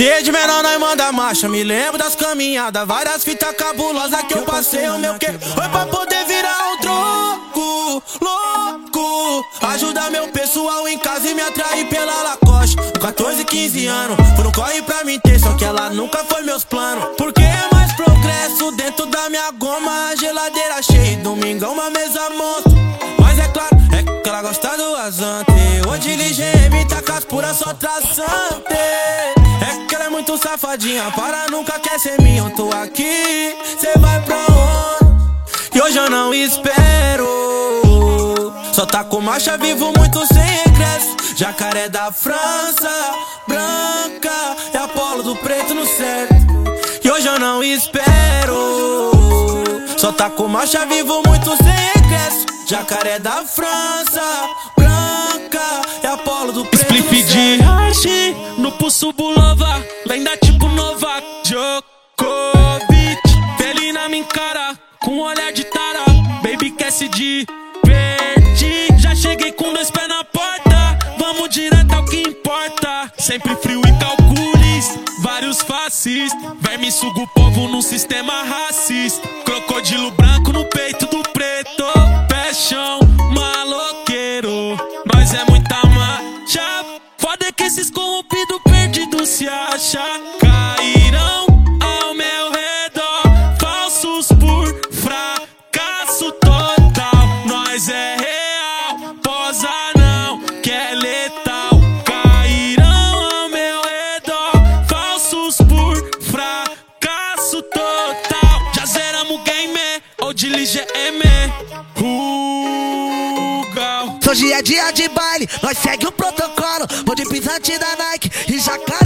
Desde menor nós manda marcha, me lembro das caminhadas, várias fitas cabulosas que eu passei o meu que foi pra poder virar um troco, louco. Ajudar meu pessoal em casa e me atrair pela Lacoste. Com 14, 15 anos, no corre pra mim ter, só que ela nunca foi meus planos. Porque é mais progresso dentro da minha goma, a geladeira cheia, domingão uma mesa monstro. Mas é claro, é que ela gosta do azante. Hoje LGM tá com as puras só traçante. É que ela é muito safadinha, para nunca quer ser minha. Eu tô aqui, cê vai pra onde? E hoje eu não espero. Só tá com marcha vivo, muito sem regresso. Jacaré da França, branca, é Apolo do preto no certo. E hoje eu não espero. Só tá com marcha vivo, muito sem regresso. Jacaré da França, branca, é Apolo do preto Spliff no de certo. hashi no pulso bulova, lenda tipo Novak Djokovic. Felina me encara com um olhar de tara, baby quer se divertir. Já cheguei com dois pés na porta, vamos direto ao que importa. Sempre frio e calculista, vários fascistas. Verme suga o povo num sistema racista. Crocodilo branco no peito do preto, pé Cairão ao meu redor, falsos por fracasso total. Nós é real, posa não, que é letal. Cairão ao meu redor, falsos por fracasso total. Já zeramos game, ou de. Hoje é dia de baile, nós segue o protocolo. Vou de pisante da Nike e na polo.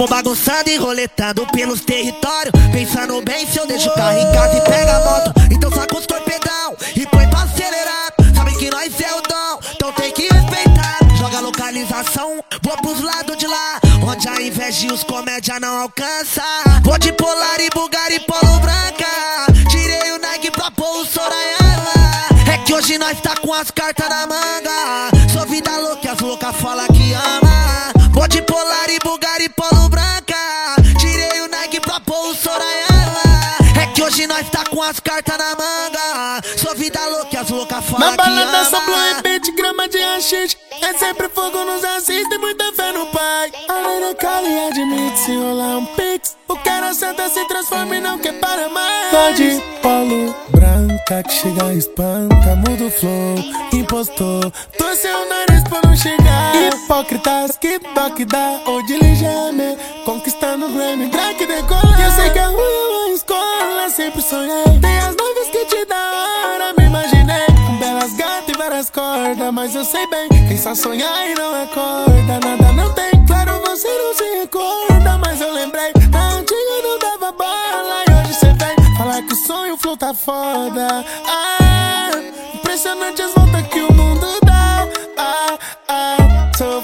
Tamo bagunçando e roletando pelos territórios. Pensando bem se eu deixo o carro em casa e pega a moto. Então saca os torpedão e põe pra acelerar. Sabe que nós é o dom, então tem que respeitar. Joga a localização, vou pros lados de lá. Onde a inveja e os comédia não alcança. Vou de polar e bugar e polo branca. Tirei o Nike pra pôr o Sorayama. É que hoje nós tá com as cartas na manga. Com as cartas na manga. Sou vida louca, e as loucas fala Na balada só ama. e pente, grama de haxixe É sempre fogo nos assiste, muita fé no pai. A Leira Cali admite se rolar um pix. O cara senta, se transforma e não quer para mais. Só de polo branca que chega e espanta Muda o flow, impostor Torceu o nariz pra não chegar. Hipócritas que toque dá Ou de Conquistando o Grammy, Drake decola E eu sei que é ruim é escola Sempre sonhei. Tem as noivas que te hora Me imaginei. Com belas gatas e várias cordas Mas eu sei bem, quem só sonhar e não acorda. Nada não tem, claro você não se recorda Mas eu lembrei, na antiga não dava bola E hoje cê vem falar que o sonho, o flow tá foda. Ah, impressionante as voltas que o mundo dá. Ah, ah, sou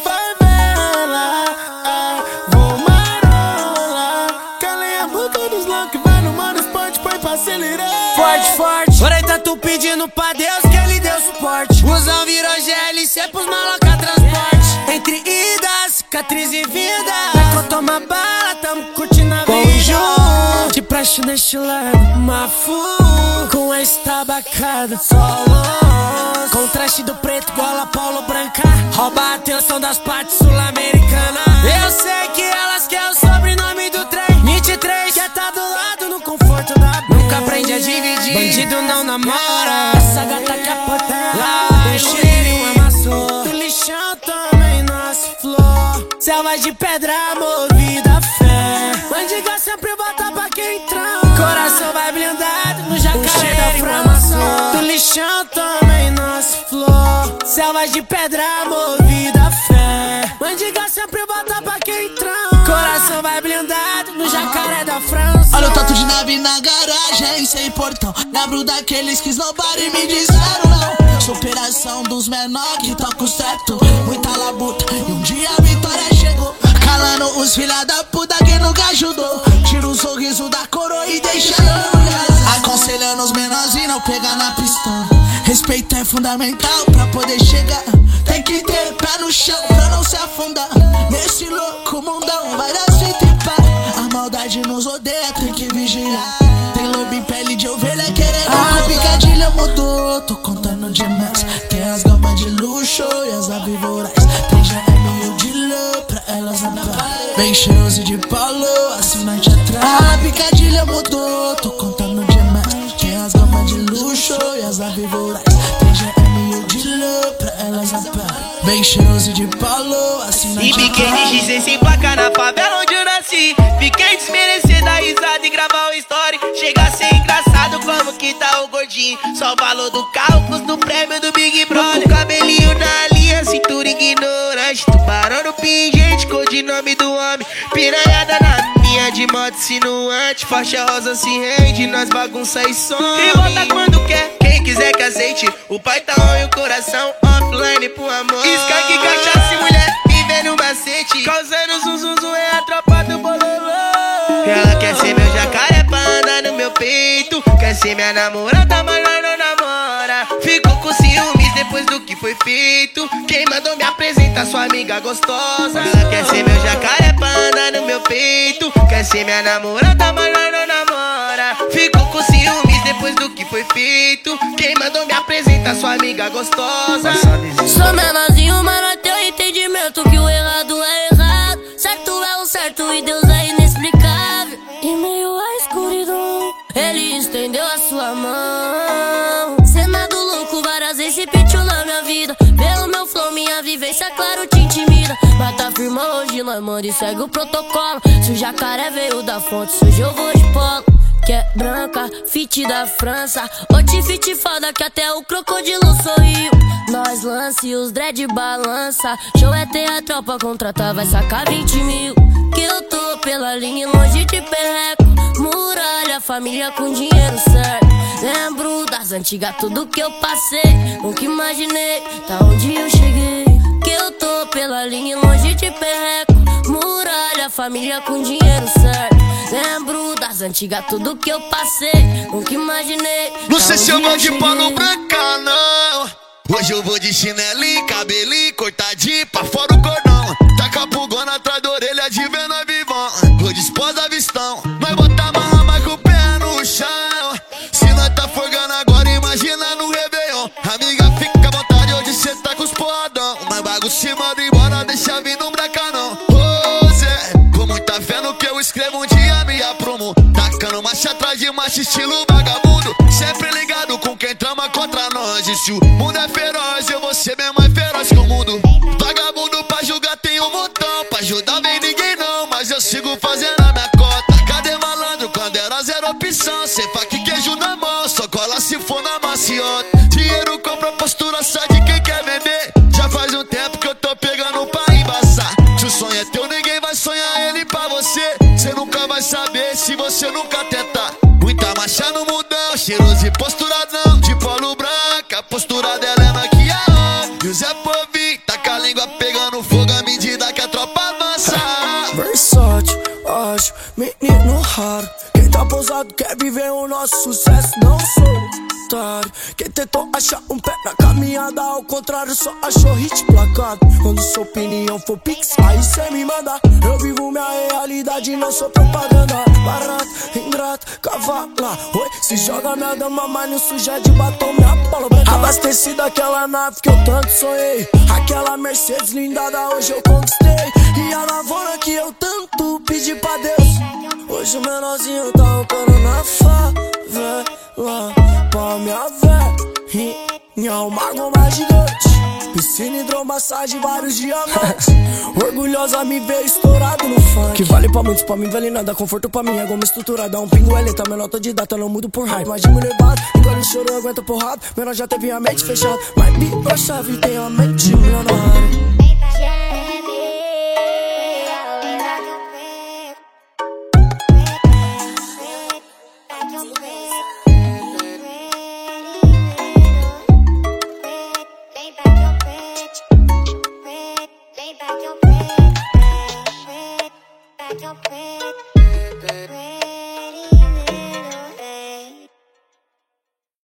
Forte, forte. Orei tanto pedindo pra Deus que ele deu suporte. Busão virou GLC pros maloca transporte. Entre idas, cicatriz e vida. Vai toma bala, tamo curtindo a vida. Te presto neste lado, mafu. Com a estabacada, solo. Contraste do preto, gola, polo branca. Rouba a atenção das partes sul-americanas. Eu sei que Bandido não namora. Essa gata quer poder. Lá, o cheirinho amassou. Do lixão também nasce flor. Selva de pedra movida a fé. Bandiga sempre bota pra quem entrar. Coração vai blindado no jacaré da França. Do lixão também nasce flor. Selva de pedra movida a fé. Bandiga sempre bota pra quem entrar. Coração vai blindado no jacaré da França. O de nave na garagem sem portão. Lembro daqueles que nobody me disseram não Superação dos menores que tocam certo. Muita labuta e um dia a vitória chegou. Calando os filha da puta que nunca ajudou. Tira o sorriso da coroa e deixa eu Aconselhando os menores e não pegar na pistola. Respeito é fundamental pra poder chegar. Tem que ter pé no chão pra não se afundar. Nesse louco mundão vai dar cadeia, tem que vigiar. Tem lobo em pele de ovelha querendo. A picadilha mudou, tô contando demais. Tem as gamas de luxo e as aves voraz. Tem GM e o dealer pra elas na paz. Bem cheiroso de Paulo, assim noite atrás. A picadilha mudou, tô contando demais. Tem as gamas de luxo e as aves voraz. Tem GM e o dealer pra elas na paz. Bem cheiroso de noite E biquíni X sem placa na favela onde eu nasci. Fiquei desmerecer da risada e gravar o story. Chega a ser engraçado como que tá o gordinho. Só o valor do carro custa o prêmio do Big Brother. Cabelinho na linha, cintura ignorante. Tubarão no pingente, codinome do homem. Piranhada na minha de moto sinuante. Faixa rosa se rende, nós bagunça e some. E volta quando quer, quem quiser que aceite. O pai tá on e o coração offline pro amor. Skunk, cachaça e mulher, vivendo no macete. Causando é a tropa do bololô. Ela quer ser meu jacaré pra andar no meu peito. Quer ser minha namorada, mas nós não namora. Ficou com ciúmes depois do que foi feito. Quem mandou me apresentar sua amiga gostosa? Ela quer ser meu jacaré pra andar no meu peito. Quer ser minha namorada, mas nós não namora. Ficou com ciúmes depois do que foi feito. Quem mandou me apresentar sua amiga gostosa? Sou menorzinho, minha vivência, claro, te intimida. Mas tá firma hoje, nós manda e segue o protocolo. Se o jacaré veio da fonte, se hoje eu vou de polo que é branca, fit da França. Outro fit foda que até o crocodilo sorriu. Nós lance os dread balança. Show é ter a tropa contratar, vai sacar 20 mil. Que eu tô pela linha longe de perreco. Muralha, família com dinheiro certo. Lembro das antigas, tudo que eu passei. Nunca imaginei, tá onde eu cheguei. Tô pela linha longe de perreco. Muralha, família com dinheiro certo. Lembro das antigas, tudo que eu passei. Nunca imaginei. Não tá sei se eu vou de pano branca, não. Hoje eu vou de chinelinho, cabelinho, cortadinho pra fora o cordão. Taca pulgona atrás da orelha de vendo a vivão. Vou de esposa vistão. Nós bota amarra mais com o pé no chão. Se nós tá forgando agora, imagina no Réveillon. Amiga, fica à vontade hoje cê tá com os porradão. E manda embora, deixa vir no branca não. Ô Zé, com muita fé no que eu escrevo, um dia me aprumo. Tacando marcha atrás de marcha, estilo vagabundo. Sempre ligado com quem trama contra nós. E se o mundo é feroz, eu vou ser bem mais feroz que o mundo. Vagabundo pra julgar tem um montão. Pra ajudar vem você nunca tentar. Muita marcha no mundão, cheiroso e posturadão. De polo branca, postura dela é maquiada. E o Zé Povinho, tá com a língua pegando fogo à medida que a tropa avança. Versátil, ágil, menino raro. Quem tá pousado quer viver o nosso sucesso, não sou otário. Quem tentou achar um pé na caminhada, ao contrário, só achou hit placado. Quando sua opinião for pix, aí cê me manda. Eu vivo minha realidade, não sou propaganda. Barato, ingrato, cavala. Oi, se joga minha dama, mas não suja de batom, minha bola branca. Abastecida aquela nave que eu tanto sonhei. Aquela Mercedes blindada, hoje eu conquistei. E a lavoura que eu tanto pedi pra Deus. Hoje o menorzinho tá roncando na favela Pra minha velhinha, o mago mais gigante. Piscina, hidromassagem, vários diamantes. Orgulhosa me ver estourado no funk. Que vale pra muitos, pra mim vale nada. Conforto pra mim é goma estruturada. Um pingo é letra, minha nota de data Não mudo por hype, mas de mulher bate Engole choro, aguenta porrada. Menor já teve a mente fechada. Mas bicho, a chave tem a mente milionária